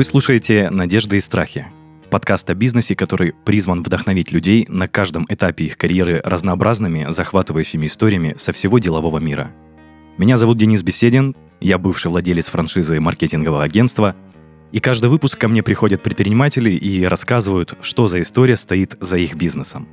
Вы слушаете «Надежды и страхи» — подкаст о бизнесе, который призван вдохновить людей на каждом этапе их карьеры разнообразными, захватывающими историями со всего делового мира. Меня зовут Денис Беседин, я бывший владелец франшизы маркетингового агентства, и каждый выпуск ко мне приходят предприниматели и рассказывают, что за история стоит за их бизнесом.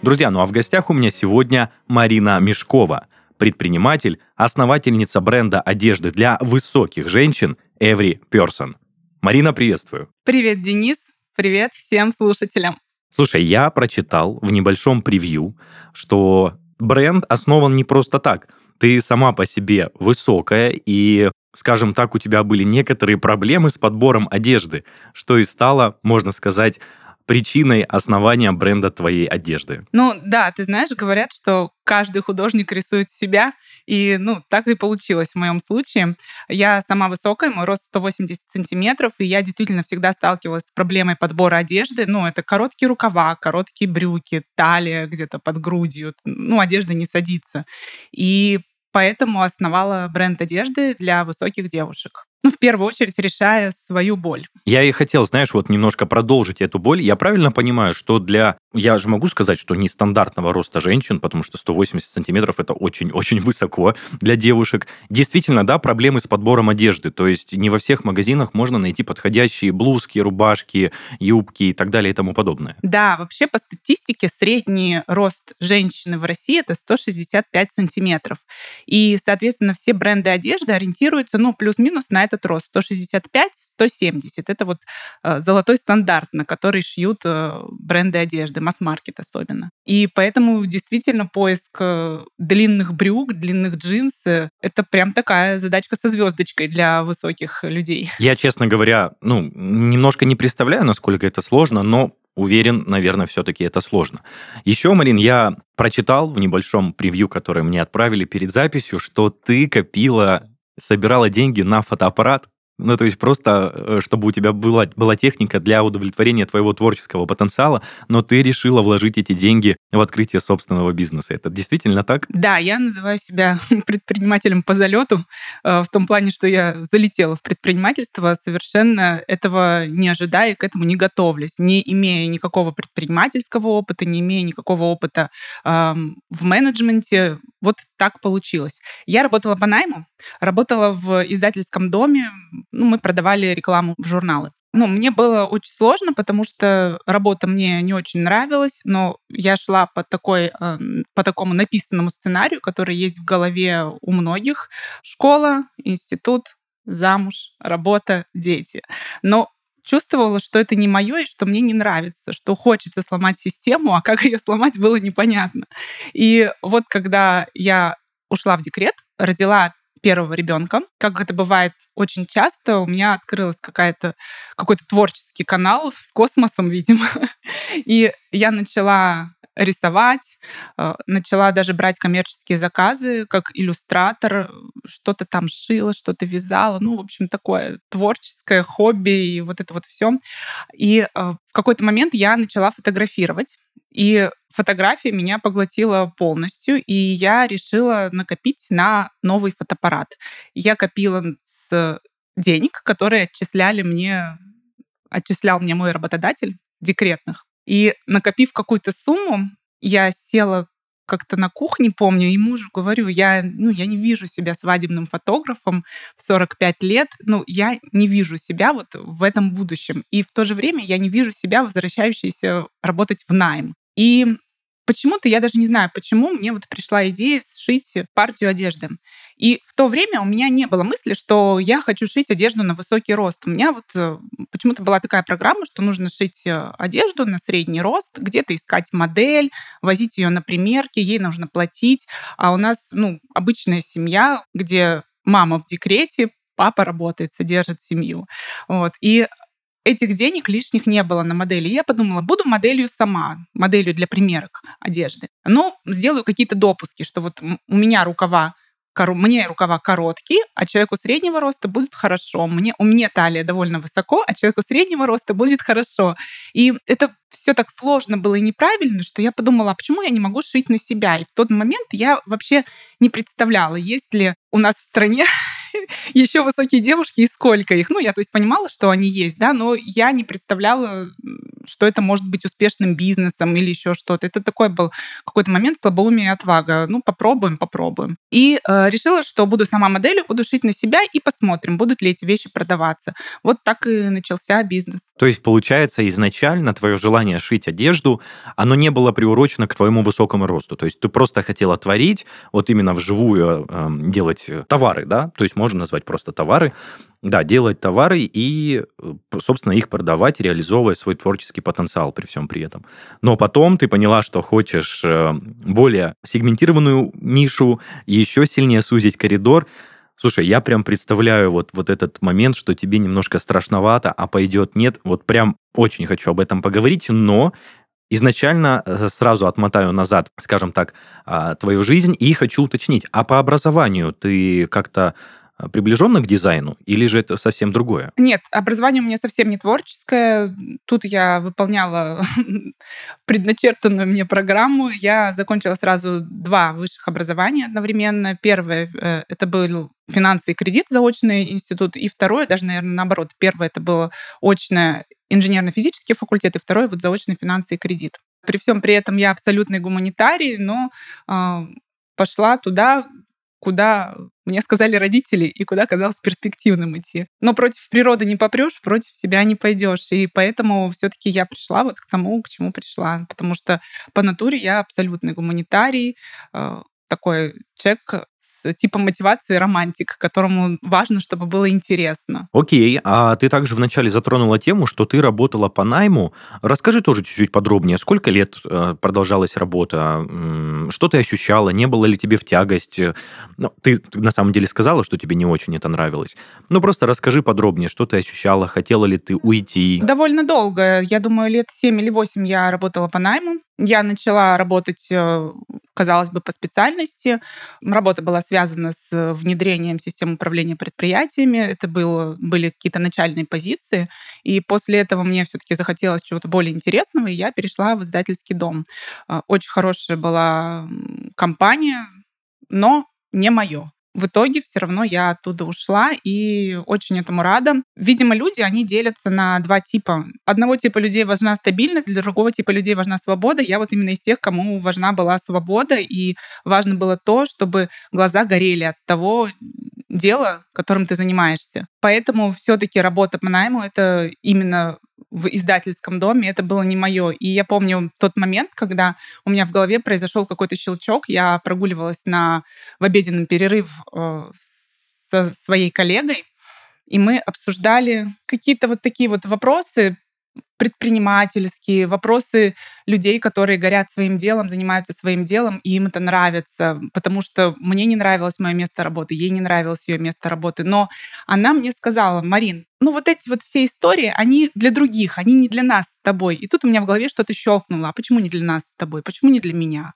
Друзья, ну а в гостях у меня сегодня Марина Мешкова, предприниматель, основательница бренда одежды для высоких женщин Every Person. Марина, приветствую. Привет, Денис. Привет всем слушателям. Слушай, я прочитал в небольшом превью, что бренд основан не просто так. Ты сама по себе высокая, и, скажем так, у тебя были некоторые проблемы с подбором одежды, что и стало, можно сказать, причиной основания бренда твоей одежды? Ну да, ты знаешь, говорят, что каждый художник рисует себя, и ну так и получилось в моем случае. Я сама высокая, мой рост 180 сантиметров, и я действительно всегда сталкивалась с проблемой подбора одежды. Ну это короткие рукава, короткие брюки, талия где-то под грудью, ну одежда не садится. И поэтому основала бренд одежды для высоких девушек ну, в первую очередь, решая свою боль. Я и хотел, знаешь, вот немножко продолжить эту боль. Я правильно понимаю, что для... Я же могу сказать, что нестандартного роста женщин, потому что 180 сантиметров это очень-очень высоко для девушек. Действительно, да, проблемы с подбором одежды. То есть не во всех магазинах можно найти подходящие блузки, рубашки, юбки и так далее и тому подобное. Да, вообще по статистике средний рост женщины в России это 165 сантиметров. И, соответственно, все бренды одежды ориентируются, ну, плюс-минус на этот рост 165-170. Это вот э, золотой стандарт, на который шьют э, бренды одежды, масс-маркет особенно. И поэтому действительно поиск э, длинных брюк, длинных джинс — это прям такая задачка со звездочкой для высоких людей. Я, честно говоря, ну, немножко не представляю, насколько это сложно, но уверен, наверное, все-таки это сложно. Еще, Марин, я прочитал в небольшом превью, которое мне отправили перед записью, что ты копила собирала деньги на фотоаппарат, ну, то есть просто, э, чтобы у тебя была, была техника для удовлетворения твоего творческого потенциала, но ты решила вложить эти деньги в открытие собственного бизнеса. Это действительно так? Да, я называю себя предпринимателем по залету, э, в том плане, что я залетела в предпринимательство, совершенно этого не ожидая, к этому не готовлясь, не имея никакого предпринимательского опыта, не имея никакого опыта в менеджменте. Вот так получилось. Я работала по найму, работала в издательском доме, ну, мы продавали рекламу в журналы. Ну, мне было очень сложно, потому что работа мне не очень нравилась, но я шла по, такой, э, по такому написанному сценарию, который есть в голове у многих. Школа, институт, замуж, работа, дети. Но чувствовала, что это не мое и что мне не нравится, что хочется сломать систему, а как ее сломать было непонятно. И вот когда я ушла в декрет, родила первого ребенка. Как это бывает очень часто, у меня открылась какая-то какой-то творческий канал с космосом, видимо. И я начала рисовать, э, начала даже брать коммерческие заказы как иллюстратор, что-то там шила, что-то вязала, ну, в общем, такое творческое хобби и вот это вот все. И э, в какой-то момент я начала фотографировать. И фотография меня поглотила полностью, и я решила накопить на новый фотоаппарат. Я копила с денег, которые отчисляли мне, отчислял мне мой работодатель декретных. И накопив какую-то сумму, я села как-то на кухне, помню, и мужу говорю, я, ну, я не вижу себя свадебным фотографом в 45 лет, ну, я не вижу себя вот в этом будущем. И в то же время я не вижу себя возвращающейся работать в найм. И почему-то, я даже не знаю, почему мне вот пришла идея сшить партию одежды. И в то время у меня не было мысли, что я хочу шить одежду на высокий рост. У меня вот э, почему-то была такая программа, что нужно шить э, одежду на средний рост, где-то искать модель, возить ее на примерки, ей нужно платить. А у нас, ну, обычная семья, где мама в декрете, папа работает, содержит семью. Вот. И этих денег лишних не было на модели. Я подумала, буду моделью сама, моделью для примерок одежды. Но сделаю какие-то допуски, что вот у меня рукава мне рукава короткие, а человеку среднего роста будет хорошо. Мне, у меня талия довольно высоко, а человеку среднего роста будет хорошо. И это все так сложно было и неправильно, что я подумала, а почему я не могу шить на себя? И в тот момент я вообще не представляла, есть ли у нас в стране еще высокие девушки, и сколько их. Ну, я, то есть, понимала, что они есть, да, но я не представляла, что это может быть успешным бизнесом или еще что-то. Это такой был какой-то момент слабоумия и отвага. Ну, попробуем, попробуем. И э, решила, что буду сама моделью, буду шить на себя и посмотрим, будут ли эти вещи продаваться. Вот так и начался бизнес. То есть, получается, изначально твое желание шить одежду, оно не было приурочено к твоему высокому росту. То есть ты просто хотела творить, вот именно вживую э, делать товары, да? То есть можно назвать просто товары. Да, делать товары и, э, собственно, их продавать, реализовывая свой творческий потенциал при всем при этом. Но потом ты поняла, что хочешь э, более сегментированную нишу, еще сильнее сузить коридор. Слушай, я прям представляю вот, вот этот момент, что тебе немножко страшновато, а пойдет нет. Вот прям очень хочу об этом поговорить, но изначально э, сразу отмотаю назад, скажем так, а, твою жизнь и хочу уточнить, а по образованию ты как-то приближенно к дизайну, или же это совсем другое? Нет, образование у меня совсем не творческое. Тут я выполняла предначертанную мне программу. Я закончила сразу два высших образования одновременно. Первое э, — это был финансы и кредит, заочный институт, и второе, даже, наверное, наоборот. Первое — это было очное инженерно-физический факультет, и второе — вот заочный финансы и кредит. При всем при этом я абсолютный гуманитарий, но э, пошла туда, куда мне сказали родители и куда казалось перспективным идти. Но против природы не попрешь, против себя не пойдешь. И поэтому все-таки я пришла вот к тому, к чему пришла. Потому что по натуре я абсолютный гуманитарий, э, такой человек с типом мотивации романтик, которому важно, чтобы было интересно. Окей, а ты также вначале затронула тему, что ты работала по найму. Расскажи тоже чуть-чуть подробнее, сколько лет э, продолжалась работа, что ты ощущала, не было ли тебе в тягость? Ну, ты на самом деле сказала, что тебе не очень это нравилось. Ну, просто расскажи подробнее, что ты ощущала, хотела ли ты уйти? Довольно долго. Я думаю, лет 7 или 8 я работала по найму. Я начала работать, э, казалось бы, по специальности. Работа была связана с внедрением системы управления предприятиями. Это было, были какие-то начальные позиции. И после этого мне все-таки захотелось чего-то более интересного, и я перешла в издательский дом. Э, очень хорошая была компания, но не мое в итоге все равно я оттуда ушла и очень этому рада. Видимо, люди, они делятся на два типа. Одного типа людей важна стабильность, для другого типа людей важна свобода. Я вот именно из тех, кому важна была свобода, и важно было то, чтобы глаза горели от того дела, которым ты занимаешься. Поэтому все-таки работа по найму — это именно в издательском доме, это было не мое. И я помню тот момент, когда у меня в голове произошел какой-то щелчок, я прогуливалась на, в обеденный перерыв э, со своей коллегой, и мы обсуждали какие-то вот такие вот вопросы, предпринимательские, вопросы людей, которые горят своим делом, занимаются своим делом, и им это нравится, потому что мне не нравилось мое место работы, ей не нравилось ее место работы. Но она мне сказала, Марин, ну вот эти вот все истории, они для других, они не для нас с тобой. И тут у меня в голове что-то щелкнуло. А почему не для нас с тобой? Почему не для меня?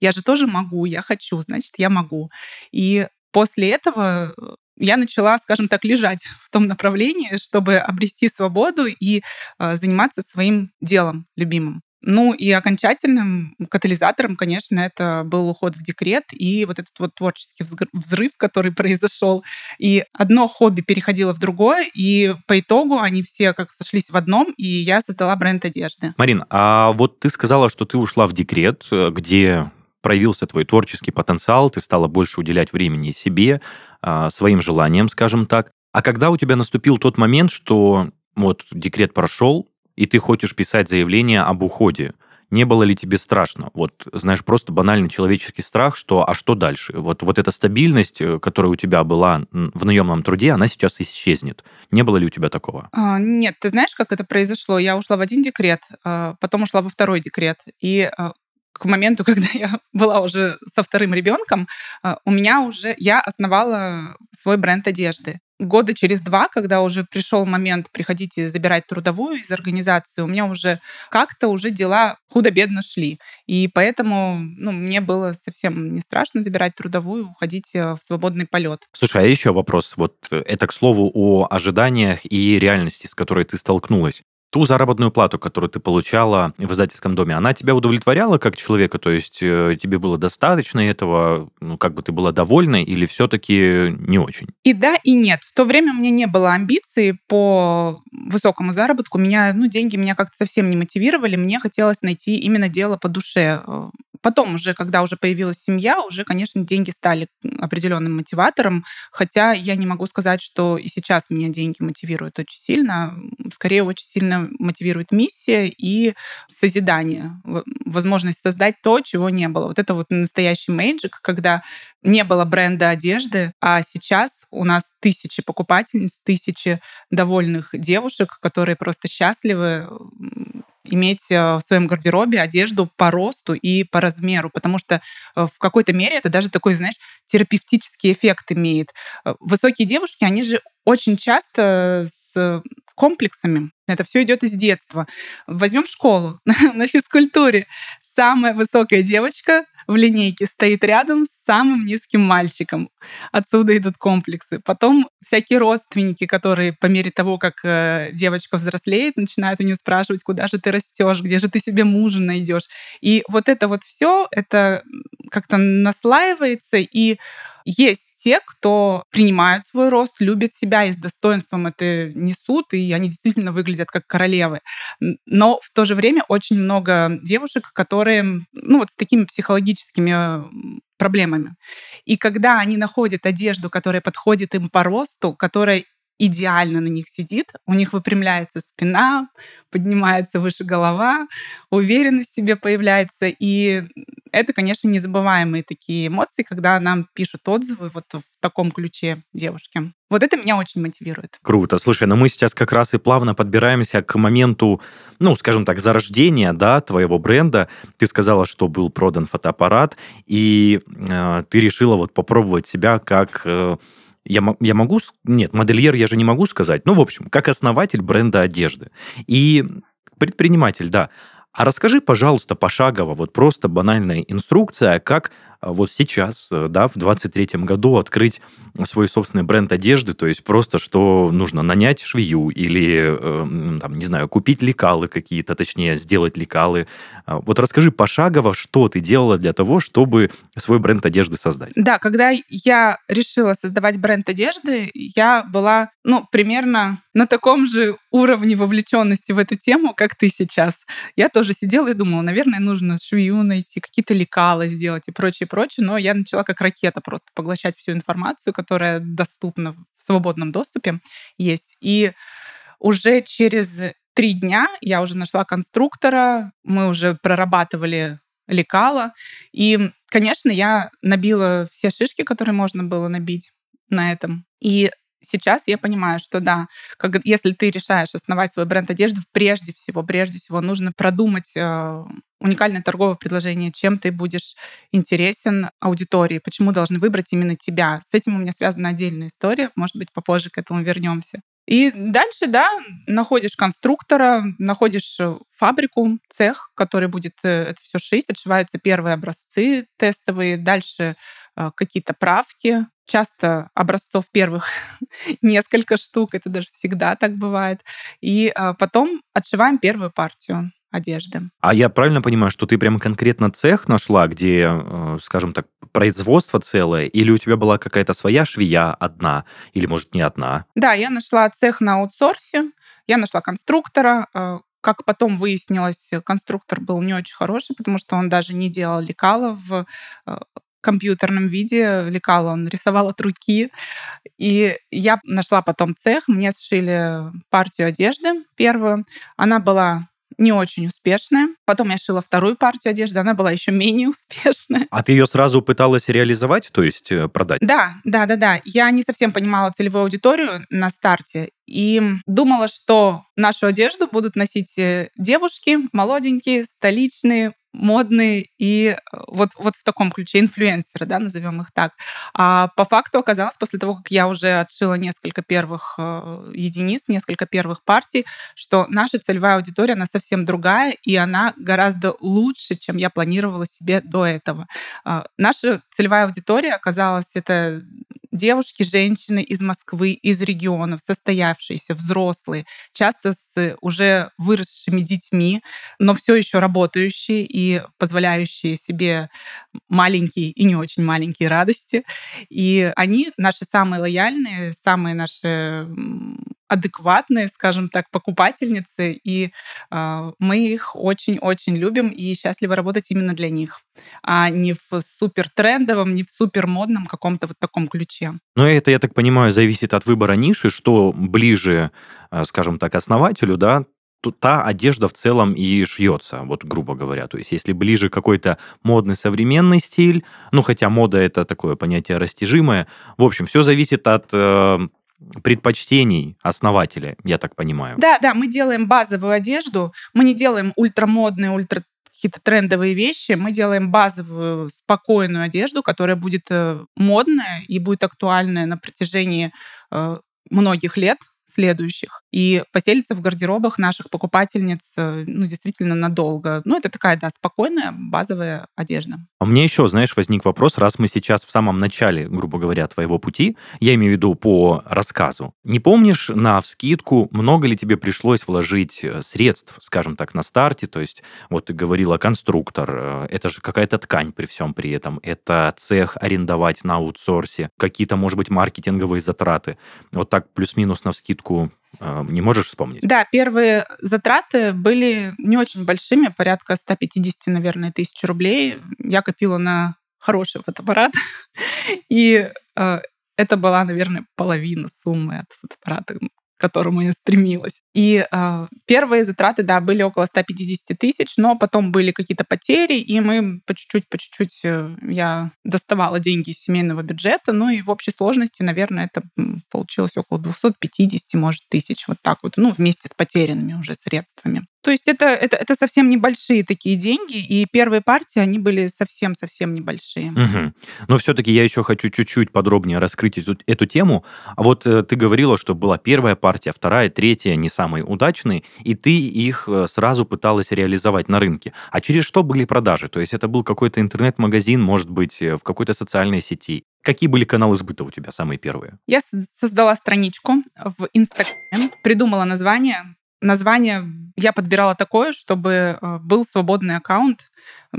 Я же тоже могу, я хочу, значит, я могу. И после этого я начала, скажем так, лежать в том направлении, чтобы обрести свободу и э, заниматься своим делом любимым. Ну и окончательным катализатором, конечно, это был уход в декрет и вот этот вот творческий взрыв, который произошел. И одно хобби переходило в другое, и по итогу они все как сошлись в одном, и я создала бренд одежды. Марин, а вот ты сказала, что ты ушла в декрет, э, где проявился твой творческий потенциал, ты стала больше уделять времени себе, а, своим желаниям, скажем так. А когда у тебя наступил тот момент, что вот декрет прошел, и ты хочешь писать заявление об уходе, не было ли тебе страшно? Вот, знаешь, просто банальный человеческий страх, что а что дальше? Вот, вот эта стабильность, э, которая у тебя была в наемном труде, она сейчас исчезнет. Не было ли у тебя такого? А, нет, ты знаешь, как это произошло? Я ушла в один декрет, а, потом ушла во второй декрет. И а, к моменту, когда я была уже со вторым ребенком, а, у меня уже я основала свой бренд одежды. Года через два, когда уже пришел момент приходить и забирать трудовую из организации, у меня уже как-то уже дела худо-бедно шли. И поэтому ну, мне было совсем не страшно забирать трудовую, уходить э, в свободный полет. Слушай, а еще вопрос. Вот это, к слову, о ожиданиях и реальности, с которой ты столкнулась. Ту заработную плату, которую ты получала в издательском доме, она тебя удовлетворяла как человека? То есть э, тебе было достаточно этого? Ну, как бы ты была довольна или все-таки не очень? И да, и нет. В то время у меня не было амбиций по высокому заработку. Меня, ну, деньги меня как-то совсем не мотивировали. Мне хотелось найти именно дело по душе. Э, потом уже, когда уже появилась семья, уже, конечно, деньги стали определенным мотиватором, хотя я не могу сказать, что и сейчас меня деньги мотивируют очень сильно. Скорее, очень сильно мотивирует миссия и созидание, возможность создать то, чего не было. Вот это вот настоящий мейджик, когда не было бренда одежды, а сейчас у нас тысячи покупательниц, тысячи довольных девушек, которые просто счастливы иметь э, в своем гардеробе одежду по росту и по размеру, потому что э, в какой-то мере это даже такой, знаешь, терапевтический эффект имеет. Э, высокие девушки, они же очень часто с комплексами. Это все идет из детства. Возьмем школу на физкультуре. Самая высокая девочка в линейке стоит рядом с самым низким мальчиком. Отсюда идут комплексы. Потом всякие родственники, которые по мере того, как э, девочка взрослеет, начинают у нее спрашивать, куда же ты растешь, где же ты себе мужа найдешь. И вот это вот все, это как-то наслаивается, и есть те, кто принимают свой рост, любят себя и с достоинством это несут, и они действительно выглядят как королевы. Но в то же время очень много девушек, которые, ну вот с такими психологическими проблемами. И когда они находят одежду, которая подходит им по росту, которая идеально на них сидит, у них выпрямляется спина, поднимается выше голова, уверенность в себе появляется. И это, конечно, незабываемые такие эмоции, когда нам пишут отзывы вот в таком ключе девушки. Вот это меня очень мотивирует. Круто. Слушай, ну мы сейчас как раз и плавно подбираемся к моменту, ну, скажем так, зарождения, да, твоего бренда. Ты сказала, что был продан фотоаппарат, и э, ты решила вот попробовать себя как... Э, я, я могу... Нет, модельер я же не могу сказать. Ну, в общем, как основатель бренда одежды. И предприниматель, да. А расскажи, пожалуйста, пошагово, вот просто банальная инструкция, как вот сейчас, э, да, в 23-м году открыть свой собственный бренд одежды, то есть просто что нужно нанять швею или, э, там, не знаю, купить лекалы какие-то, точнее, сделать лекалы. А, вот расскажи пошагово, что ты делала для того, чтобы свой бренд одежды создать. Да, когда я решила создавать бренд одежды, я была, ну, примерно на таком же уровне вовлеченности в эту тему, как ты сейчас. Я тоже сидела и думала, наверное, нужно швею найти, какие-то лекала сделать и прочее, прочее, но я начала как ракета просто поглощать всю информацию, которая доступна в свободном доступе есть. И уже через три дня я уже нашла конструктора, мы уже прорабатывали лекала. И, конечно, я набила все шишки, которые можно было набить на этом. И сейчас я понимаю, что да, как, если ты решаешь основать свой бренд одежды, прежде всего, прежде всего нужно продумать э, уникальное торговое предложение, чем ты будешь интересен аудитории, почему должны выбрать именно тебя. С этим у меня связана отдельная история, может быть, попозже к этому вернемся. И дальше, да, находишь конструктора, находишь э, фабрику, цех, который будет э, это все шить, отшиваются первые образцы тестовые, дальше какие-то правки, часто образцов первых несколько штук, это даже всегда так бывает. И потом отшиваем первую партию одежды. А я правильно понимаю, что ты прямо конкретно цех нашла, где, э, скажем так, производство целое, или у тебя была какая-то своя швея одна, или, может, не одна? Да, я нашла цех на аутсорсе, я нашла конструктора, э, как потом выяснилось, конструктор был не очень хороший, потому что он даже не делал лекала в э, компьютерном виде лекала, он рисовал от руки. И я нашла потом цех, мне сшили партию одежды первую. Она была не очень успешная. Потом я шила вторую партию одежды, она была еще менее успешная. А ты ее сразу пыталась реализовать, то есть э, продать? Да, да, да, да. Я не совсем понимала целевую аудиторию на старте и думала, что нашу одежду будут носить э, девушки молоденькие, столичные, модные и э, вот, вот в таком ключе инфлюенсеры, да, назовем их так. А по факту оказалось, после того, как я уже отшила несколько первых э, единиц, несколько первых партий, что наша целевая аудитория, она совсем другая, и она гораздо лучше, чем я планировала себе до этого. Э, наша целевая аудитория оказалась это девушки, женщины из Москвы, из регионов, состоявшиеся, взрослые, часто с уже выросшими детьми, но все еще работающие и позволяющие себе маленькие и не очень маленькие радости. И они наши самые лояльные, самые наши адекватные, скажем так, покупательницы, и э, мы их очень-очень любим и счастливы работать именно для них, а не в супер трендовом, не в супер модном каком-то вот таком ключе. Но это, я так понимаю, зависит от выбора ниши, что ближе, э, скажем так, основателю, да, та одежда в целом и шьется, вот грубо говоря. То есть если ближе какой-то модный современный стиль, ну хотя мода это такое понятие растяжимое, в общем, все зависит от э, предпочтений основателя, я так понимаю. Да, да, мы делаем базовую одежду, мы не делаем ультрамодные, ультра какие-то трендовые вещи, мы делаем базовую спокойную одежду, которая будет э, модная и будет актуальная на протяжении э, многих лет, следующих и поселиться в гардеробах наших покупательниц э, ну, действительно надолго. Ну, это такая, да, спокойная базовая одежда. А мне еще, знаешь, возник вопрос, раз мы сейчас в самом начале, грубо говоря, твоего пути, я имею в виду по рассказу, не помнишь на вскидку, много ли тебе пришлось вложить э, средств, скажем так, на старте, то есть вот ты говорила конструктор, э, это же какая-то ткань при всем при этом, это цех арендовать на аутсорсе, какие-то, может быть, маркетинговые затраты, вот так плюс-минус на вскидку скидку не можешь вспомнить? Да, первые затраты были не очень большими, порядка 150, наверное, тысяч рублей. Я копила на хороший фотоаппарат, и э, это была, наверное, половина суммы от фотоаппарата, которому я стремилась. И э, первые затраты, да, были около 150 тысяч, но потом были какие-то потери, и мы по чуть-чуть, по чуть-чуть э, я доставала деньги из семейного бюджета, ну и в общей сложности, наверное, это получилось около 250, может, тысяч, вот так вот, ну, вместе с потерянными уже средствами. То есть это, это, это совсем небольшие такие деньги, и первые партии, они были совсем-совсем небольшие. Угу. Но все-таки я еще хочу чуть-чуть подробнее раскрыть эту, эту тему. А вот э, ты говорила, что была первая партия, вторая, третья, не самые удачные, и ты их э, сразу пыталась реализовать на рынке. А через что были продажи? То есть это был какой-то интернет-магазин, может быть, э, в какой-то социальной сети? Какие были каналы сбыта у тебя самые первые? Я создала страничку в Инстаграме, придумала название, название я подбирала такое, чтобы э, был свободный аккаунт,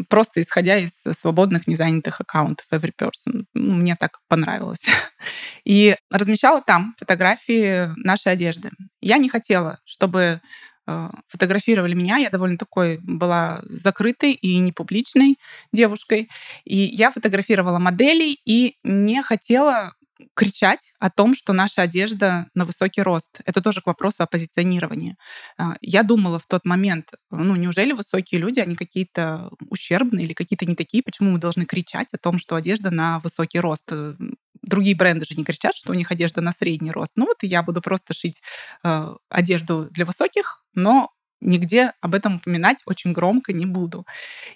просто исходя из свободных незанятых аккаунтов every person. Ну, мне так понравилось. И размещала там фотографии нашей одежды. Я не хотела, чтобы э, фотографировали меня. Я довольно такой была закрытой и непубличной девушкой. И я фотографировала моделей и не хотела кричать о том, что наша одежда на высокий рост. Это тоже к вопросу о позиционировании. А, я думала в тот момент, ну, неужели высокие люди, они какие-то ущербные или какие-то не такие, почему мы должны кричать о том, что одежда на высокий рост? Э, другие бренды же не кричат, что у них одежда на средний рост. Ну вот я буду просто шить э, одежду для высоких, но нигде об этом упоминать очень громко не буду.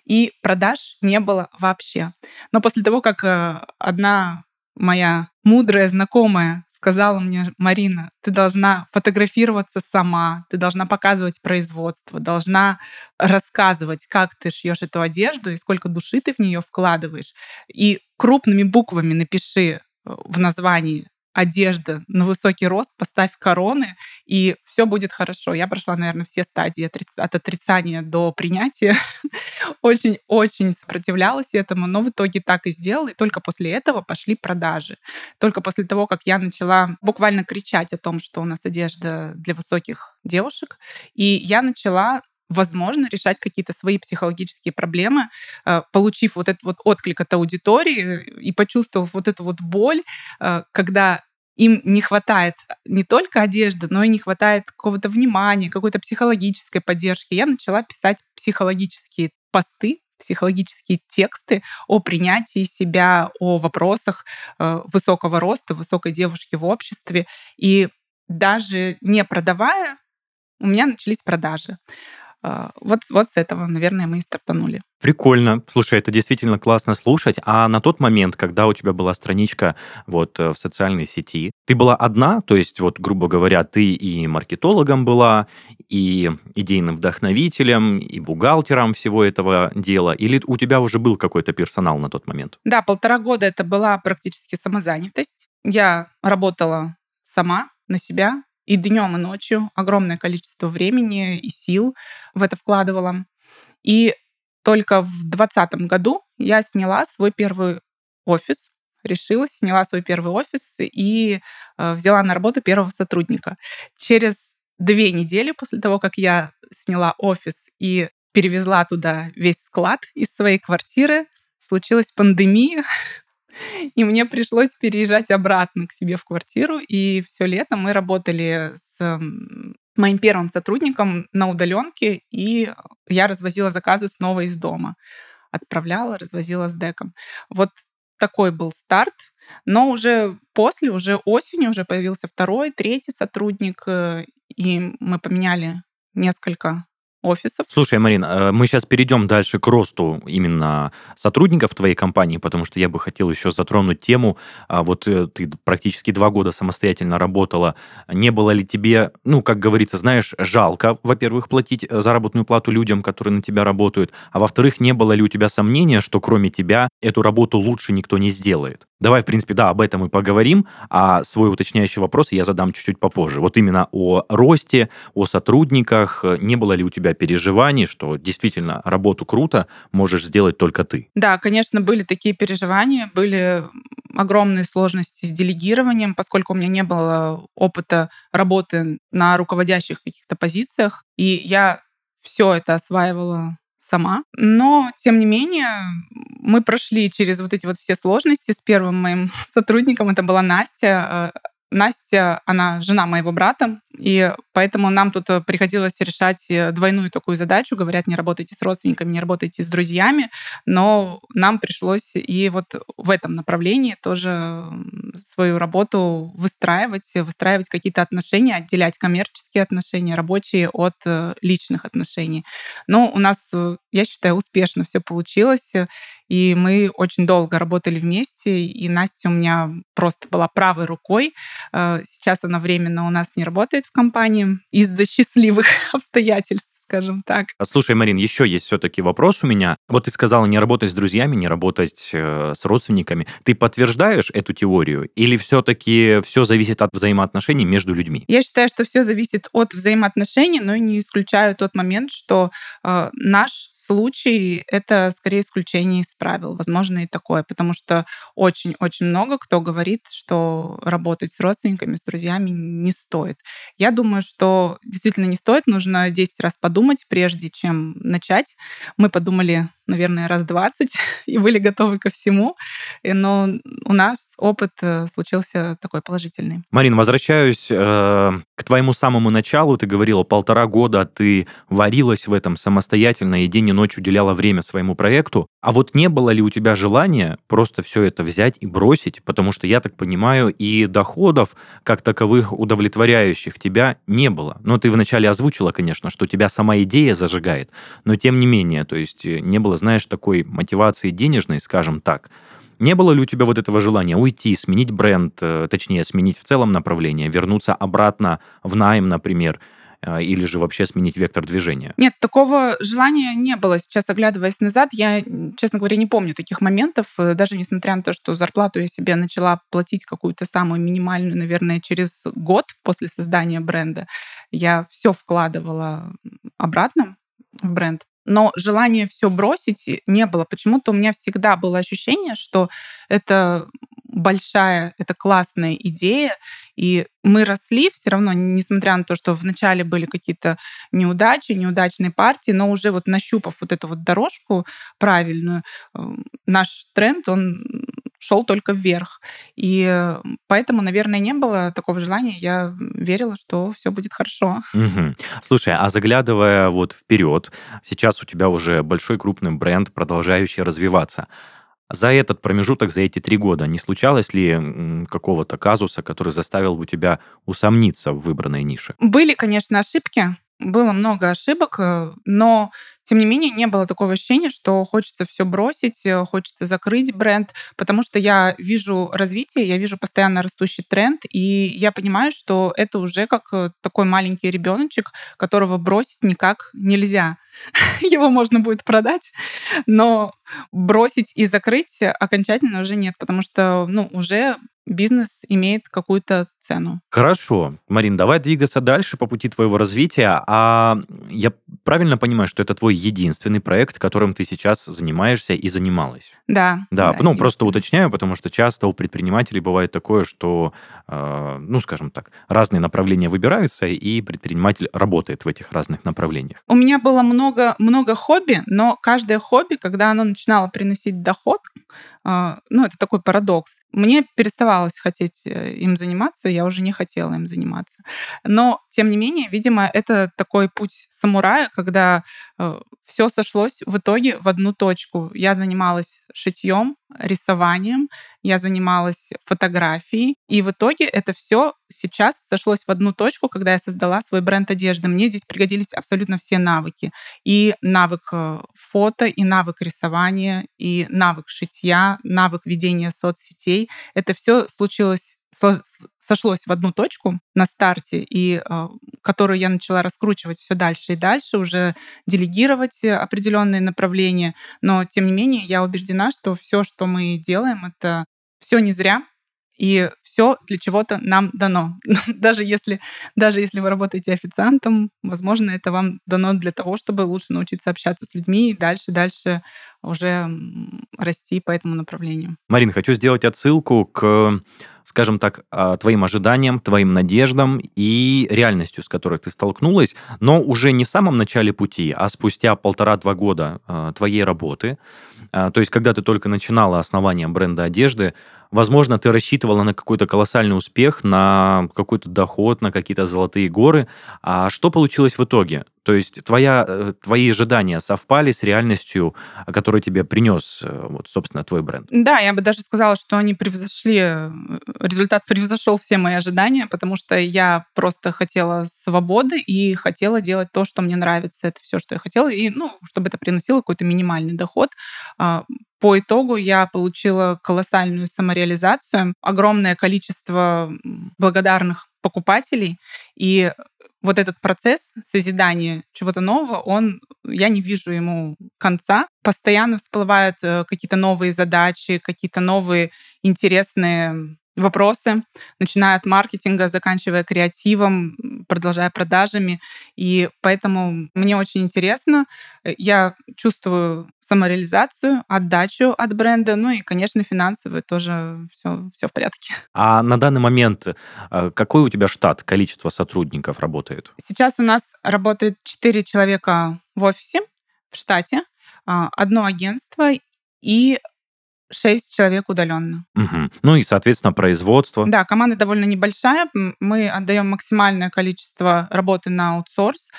И продаж не было вообще. Но после того, как э, одна моя мудрая знакомая сказала мне, Марина, ты должна фотографироваться сама, ты должна показывать производство, должна рассказывать, как ты шьешь эту одежду и сколько души ты в нее вкладываешь. И крупными буквами напиши э, в названии одежда на высокий рост, поставь короны, и все будет хорошо. Я прошла, наверное, все стадии от отрицания до принятия. Очень-очень сопротивлялась этому, но в итоге так и сделала. И только после этого пошли продажи. Только после того, как я начала буквально кричать о том, что у нас одежда для высоких девушек, и я начала возможно, решать какие-то свои психологические проблемы, э, получив вот этот вот отклик от аудитории и почувствовав вот эту вот боль, э, когда им не хватает не только одежды, но и не хватает какого-то внимания, какой-то психологической поддержки. Я начала писать психологические посты, психологические тексты о принятии себя, о вопросах э, высокого роста, высокой девушки в обществе. И даже не продавая, у меня начались продажи. А, вот, вот с этого, наверное, мы и стартанули. Прикольно. Слушай, это действительно классно слушать. А на тот момент, когда у тебя была страничка вот э, в социальной сети, ты была одна, то есть вот, грубо говоря, ты и маркетологом была, и идейным вдохновителем, и бухгалтером всего этого дела, или у тебя уже был какой-то персонал на тот момент? Да, полтора года это была практически самозанятость. Я работала сама на себя, и днем, и ночью огромное количество времени и сил в это вкладывала. И только в 2020 году я сняла свой первый офис, решилась, сняла свой первый офис и э, взяла на работу первого сотрудника. Через две недели после того, как я сняла офис и перевезла туда весь склад из своей квартиры, случилась пандемия, и мне пришлось переезжать обратно к себе в квартиру. И все лето мы работали с моим первым сотрудником на удаленке, и я развозила заказы снова из дома. Отправляла, развозила с деком. Вот такой был старт. Но уже после, уже осенью, уже появился второй, третий сотрудник, э, и мы поменяли несколько офисов. Слушай, Марина, э, мы сейчас перейдем дальше к росту именно сотрудников твоей компании, потому что я бы хотел еще затронуть тему. А, вот э, ты практически два года самостоятельно работала. Не было ли тебе, ну, как говорится, знаешь, жалко, во-первых, платить э, заработную плату людям, которые на тебя работают, а во-вторых, не было ли у тебя сомнения, что кроме тебя эту работу лучше никто не сделает? Давай, в принципе, да, об этом и поговорим, а свой уточняющий вопрос я задам чуть-чуть попозже. Вот именно о росте, о сотрудниках. Не было ли у тебя переживаний, что действительно работу круто можешь сделать только ты? Да, конечно, были такие переживания, были огромные сложности с делегированием, поскольку у меня не было опыта работы на руководящих каких-то позициях, и я все это осваивала сама. Но, тем не менее, мы прошли через вот эти вот все сложности с первым моим сотрудником. Это была Настя. Э, Настя, она жена моего брата, и поэтому нам тут э, приходилось решать э, двойную такую задачу. Говорят, не работайте с родственниками, не работайте с друзьями, но нам пришлось и вот в этом направлении тоже свою работу выстраивать, выстраивать какие-то отношения, отделять коммерческие отношения, рабочие от э, личных отношений. Но у нас, я считаю, успешно все получилось. И мы очень долго работали вместе, и Настя у меня просто была правой рукой. Э, сейчас она временно у нас не работает в компании из-за счастливых обстоятельств скажем так. А слушай, Марин, еще есть все-таки вопрос у меня. Вот ты сказала не работать с друзьями, не работать э, с родственниками. Ты подтверждаешь эту теорию или все-таки все зависит от взаимоотношений между людьми? Я считаю, что все зависит от взаимоотношений, но не исключаю тот момент, что э, наш случай это скорее исключение из правил. Возможно и такое, потому что очень-очень много кто говорит, что работать с родственниками, с друзьями не стоит. Я думаю, что действительно не стоит, нужно 10 раз подумать подумать, прежде чем начать. Мы подумали, наверное, раз 20 и были готовы ко всему. Но у нас опыт э, случился такой положительный. Марин, возвращаюсь э, к твоему самому началу. Ты говорила, полтора года ты варилась в этом самостоятельно и день и ночь уделяла время своему проекту. А вот не было ли у тебя желания просто все это взять и бросить? Потому что, я так понимаю, и доходов, как таковых, удовлетворяющих тебя не было. Но ты вначале озвучила, конечно, что тебя сама идея зажигает, но тем не менее, то есть э, не было, знаешь, такой мотивации денежной, скажем так. Не было ли у тебя вот этого желания уйти, сменить бренд, э, точнее, сменить в целом направление, вернуться обратно в найм, например, э, или же вообще сменить вектор движения? Нет, такого желания не было. Сейчас, оглядываясь назад, я, честно говоря, не помню таких моментов, даже несмотря на то, что зарплату я себе начала платить какую-то самую минимальную, наверное, через год после создания бренда. Я все вкладывала обратно в бренд. Но желания все бросить не было. Почему-то у меня всегда было ощущение, что это большая, это классная идея, и мы росли все равно, несмотря на то, что вначале были какие-то неудачи, неудачные партии, но уже вот нащупав вот эту вот дорожку правильную, э, наш тренд, он шел только вверх. И поэтому, наверное, не было такого желания. Я верила, что все будет хорошо. Угу. Слушай, а заглядывая вот вперед, сейчас у тебя уже большой крупный бренд, продолжающий развиваться. За этот промежуток, за эти три года, не случалось ли какого-то казуса, который заставил бы тебя усомниться в выбранной нише? Были, конечно, ошибки, было много ошибок, э, но тем не менее, не было такого ощущения, что хочется все бросить, э, хочется закрыть бренд, потому что я вижу развитие, я вижу постоянно растущий тренд, и я понимаю, что это уже как э, такой маленький ребеночек, которого бросить никак нельзя. Его можно будет продать, но бросить и закрыть окончательно уже нет, потому что ну, уже бизнес имеет какую-то цену. Хорошо. Марин, давай двигаться дальше по пути твоего развития. А я правильно понимаю, что это твой единственный проект, которым ты сейчас занимаешься и занималась? Да. Да, да ну просто уточняю, потому что часто у предпринимателей бывает такое, что, э, ну скажем так, разные направления выбираются, и предприниматель работает в этих разных направлениях. У меня было много, много хобби, но каждое хобби, когда оно начинало приносить доход, ну это такой парадокс, мне переставалось хотеть э, им заниматься, я уже не хотела им заниматься. Но, тем не менее, видимо, это такой путь самурая, когда э, все сошлось в итоге в одну точку. Я занималась шитьем, рисованием, я занималась фотографией, и в итоге это все сейчас сошлось в одну точку, когда я создала свой бренд одежды. Мне здесь пригодились абсолютно все навыки. И навык э, фото, и навык рисования, и навык шитья, навык ведения соцсетей. Это все случилось сошлось в одну точку на старте, и э, которую я начала раскручивать все дальше и дальше, уже делегировать определенные направления. Но, тем не менее, я убеждена, что все, что мы делаем, это все не зря, и все для чего-то нам дано. даже, если, даже если вы работаете официантом, возможно, это вам дано для того, чтобы лучше научиться общаться с людьми и дальше, дальше уже расти по этому направлению. Марин, хочу сделать отсылку к скажем так, а, твоим ожиданиям, твоим надеждам и реальностью, с которой ты столкнулась, но уже не в самом начале пути, а спустя полтора-два года а, твоей работы. А, то есть, когда ты только начинала основание бренда одежды, Возможно, ты рассчитывала на какой-то колоссальный успех, на какой-то доход, на какие-то золотые горы. А что получилось в итоге? То есть твоя, э, твои ожидания совпали с реальностью, которую тебе принес, э, вот, собственно, твой бренд? Да, я бы даже сказала, что они превзошли, э, результат превзошел все мои ожидания, потому что я просто хотела свободы и хотела делать то, что мне нравится. Это все, что я хотела, и, ну, чтобы это приносило какой-то минимальный доход. А, по итогу я получила колоссальную самореализацию, огромное количество благодарных покупателей, и вот этот процесс созидания чего-то нового, он, я не вижу ему конца. Постоянно всплывают э, какие-то новые задачи, какие-то новые интересные вопросы, начиная от маркетинга, заканчивая креативом, продолжая продажами. И поэтому мне очень интересно. Я чувствую самореализацию, отдачу от бренда, ну и, конечно, финансовую тоже все, все в порядке. А на данный момент э, какой у тебя штат, количество сотрудников работает? Сейчас у нас работает 4 человека в офисе, в штате, а, одно агентство и шесть человек удаленно. Угу. Ну и, соответственно, производство. Да, команда довольно небольшая. Мы отдаем максимальное количество работы на аутсорс.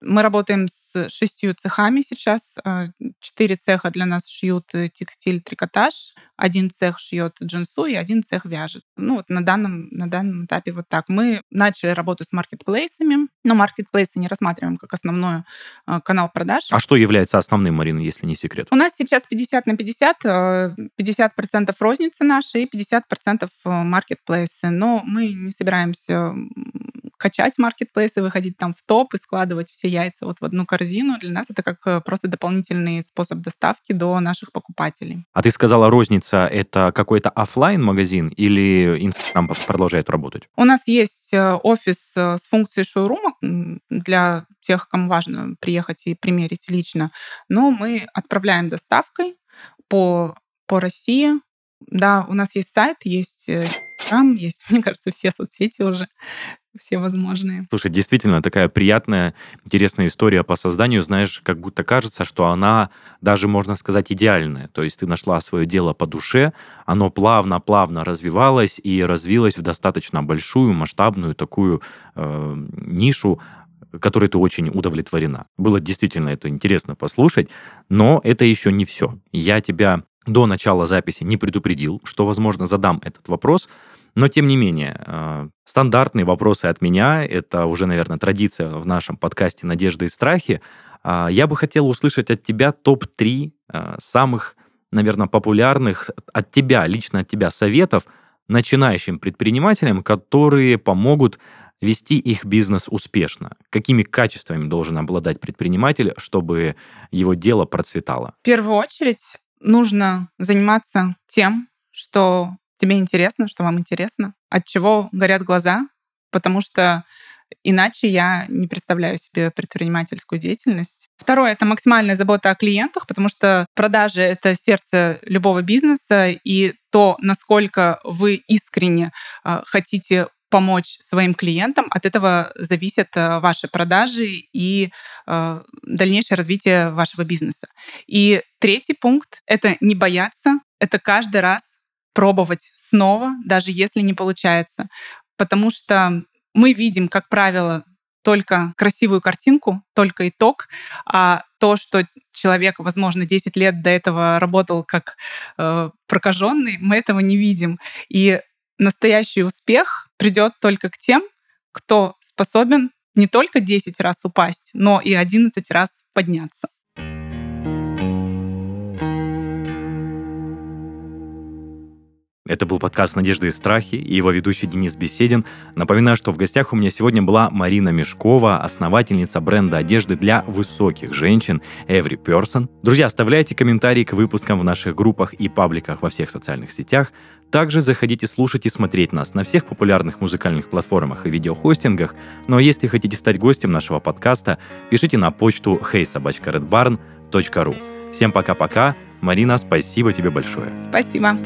Мы работаем с шестью цехами сейчас. Э, четыре цеха для нас шьют э, текстиль, трикотаж. Один цех шьет джинсу и один цех вяжет. Ну вот на данном, на данном этапе вот так. Мы начали работу с маркетплейсами, но маркетплейсы не рассматриваем как основной э, канал продаж. А что является основным, Марина, если не секрет? У нас сейчас 50 на 50. 50% розницы наши и 50% маркетплейсы. Но мы не собираемся качать маркетплейсы, выходить там в топ и складывать все яйца вот в одну корзину. Для нас это как э, просто дополнительный способ доставки до наших покупателей. А ты сказала, розница — это какой-то офлайн магазин или Инстаграм продолжает работать? У нас есть э, офис э, с функцией шоурума для тех, кому важно приехать и примерить лично. Но мы отправляем доставкой по, по России. Да, у нас есть сайт, есть Инстаграм, есть, мне кажется, все соцсети уже все возможные. Слушай, действительно такая приятная, интересная история по созданию. Знаешь, как будто кажется, что она даже, можно сказать, идеальная. То есть ты нашла свое дело по душе, оно плавно-плавно развивалось и развилось в достаточно большую, масштабную такую э, нишу, которой ты очень удовлетворена. Было действительно это интересно послушать, но это еще не все. Я тебя до начала записи не предупредил, что, возможно, задам этот вопрос, Но, тем не менее, э, стандартные вопросы от меня, это уже, наверное, традиция в нашем подкасте «Надежды и страхи». А, я бы хотел услышать от тебя топ-3 э, самых, наверное, популярных от тебя, лично от тебя советов начинающим предпринимателям, которые помогут вести их бизнес успешно? Какими качествами должен обладать предприниматель, чтобы его дело процветало? В первую очередь нужно заниматься тем, что тебе интересно, что вам интересно, от чего горят глаза, потому что Иначе я не представляю себе предпринимательскую деятельность. Второе — это максимальная забота о клиентах, потому что продажи — это сердце любого бизнеса, и то, насколько вы искренне э, хотите помочь своим клиентам, от этого зависят э, ваши продажи и э, дальнейшее развитие вашего бизнеса. И третий пункт — это не бояться, это каждый раз пробовать снова, даже если не получается. Потому что мы видим, как правило, только красивую картинку, только итог, а то, что человек, возможно, 10 лет до этого работал как э, прокаженный, мы этого не видим. И настоящий успех придет только к тем, кто способен не только 10 раз упасть, но и 11 раз подняться. Это был подкаст «Надежды и страхи» и его ведущий Денис Беседин. Напоминаю, что в гостях у меня сегодня была Марина Мешкова, основательница бренда одежды для высоких женщин Every Person. Друзья, оставляйте комментарии к выпускам в наших группах и пабликах во всех социальных сетях. Также заходите слушать и смотреть нас на всех популярных музыкальных платформах и видеохостингах. Ну а если хотите стать гостем нашего подкаста, пишите на почту heysobachkaredbarn.ru. Всем пока-пока. Марина, спасибо тебе большое. Спасибо.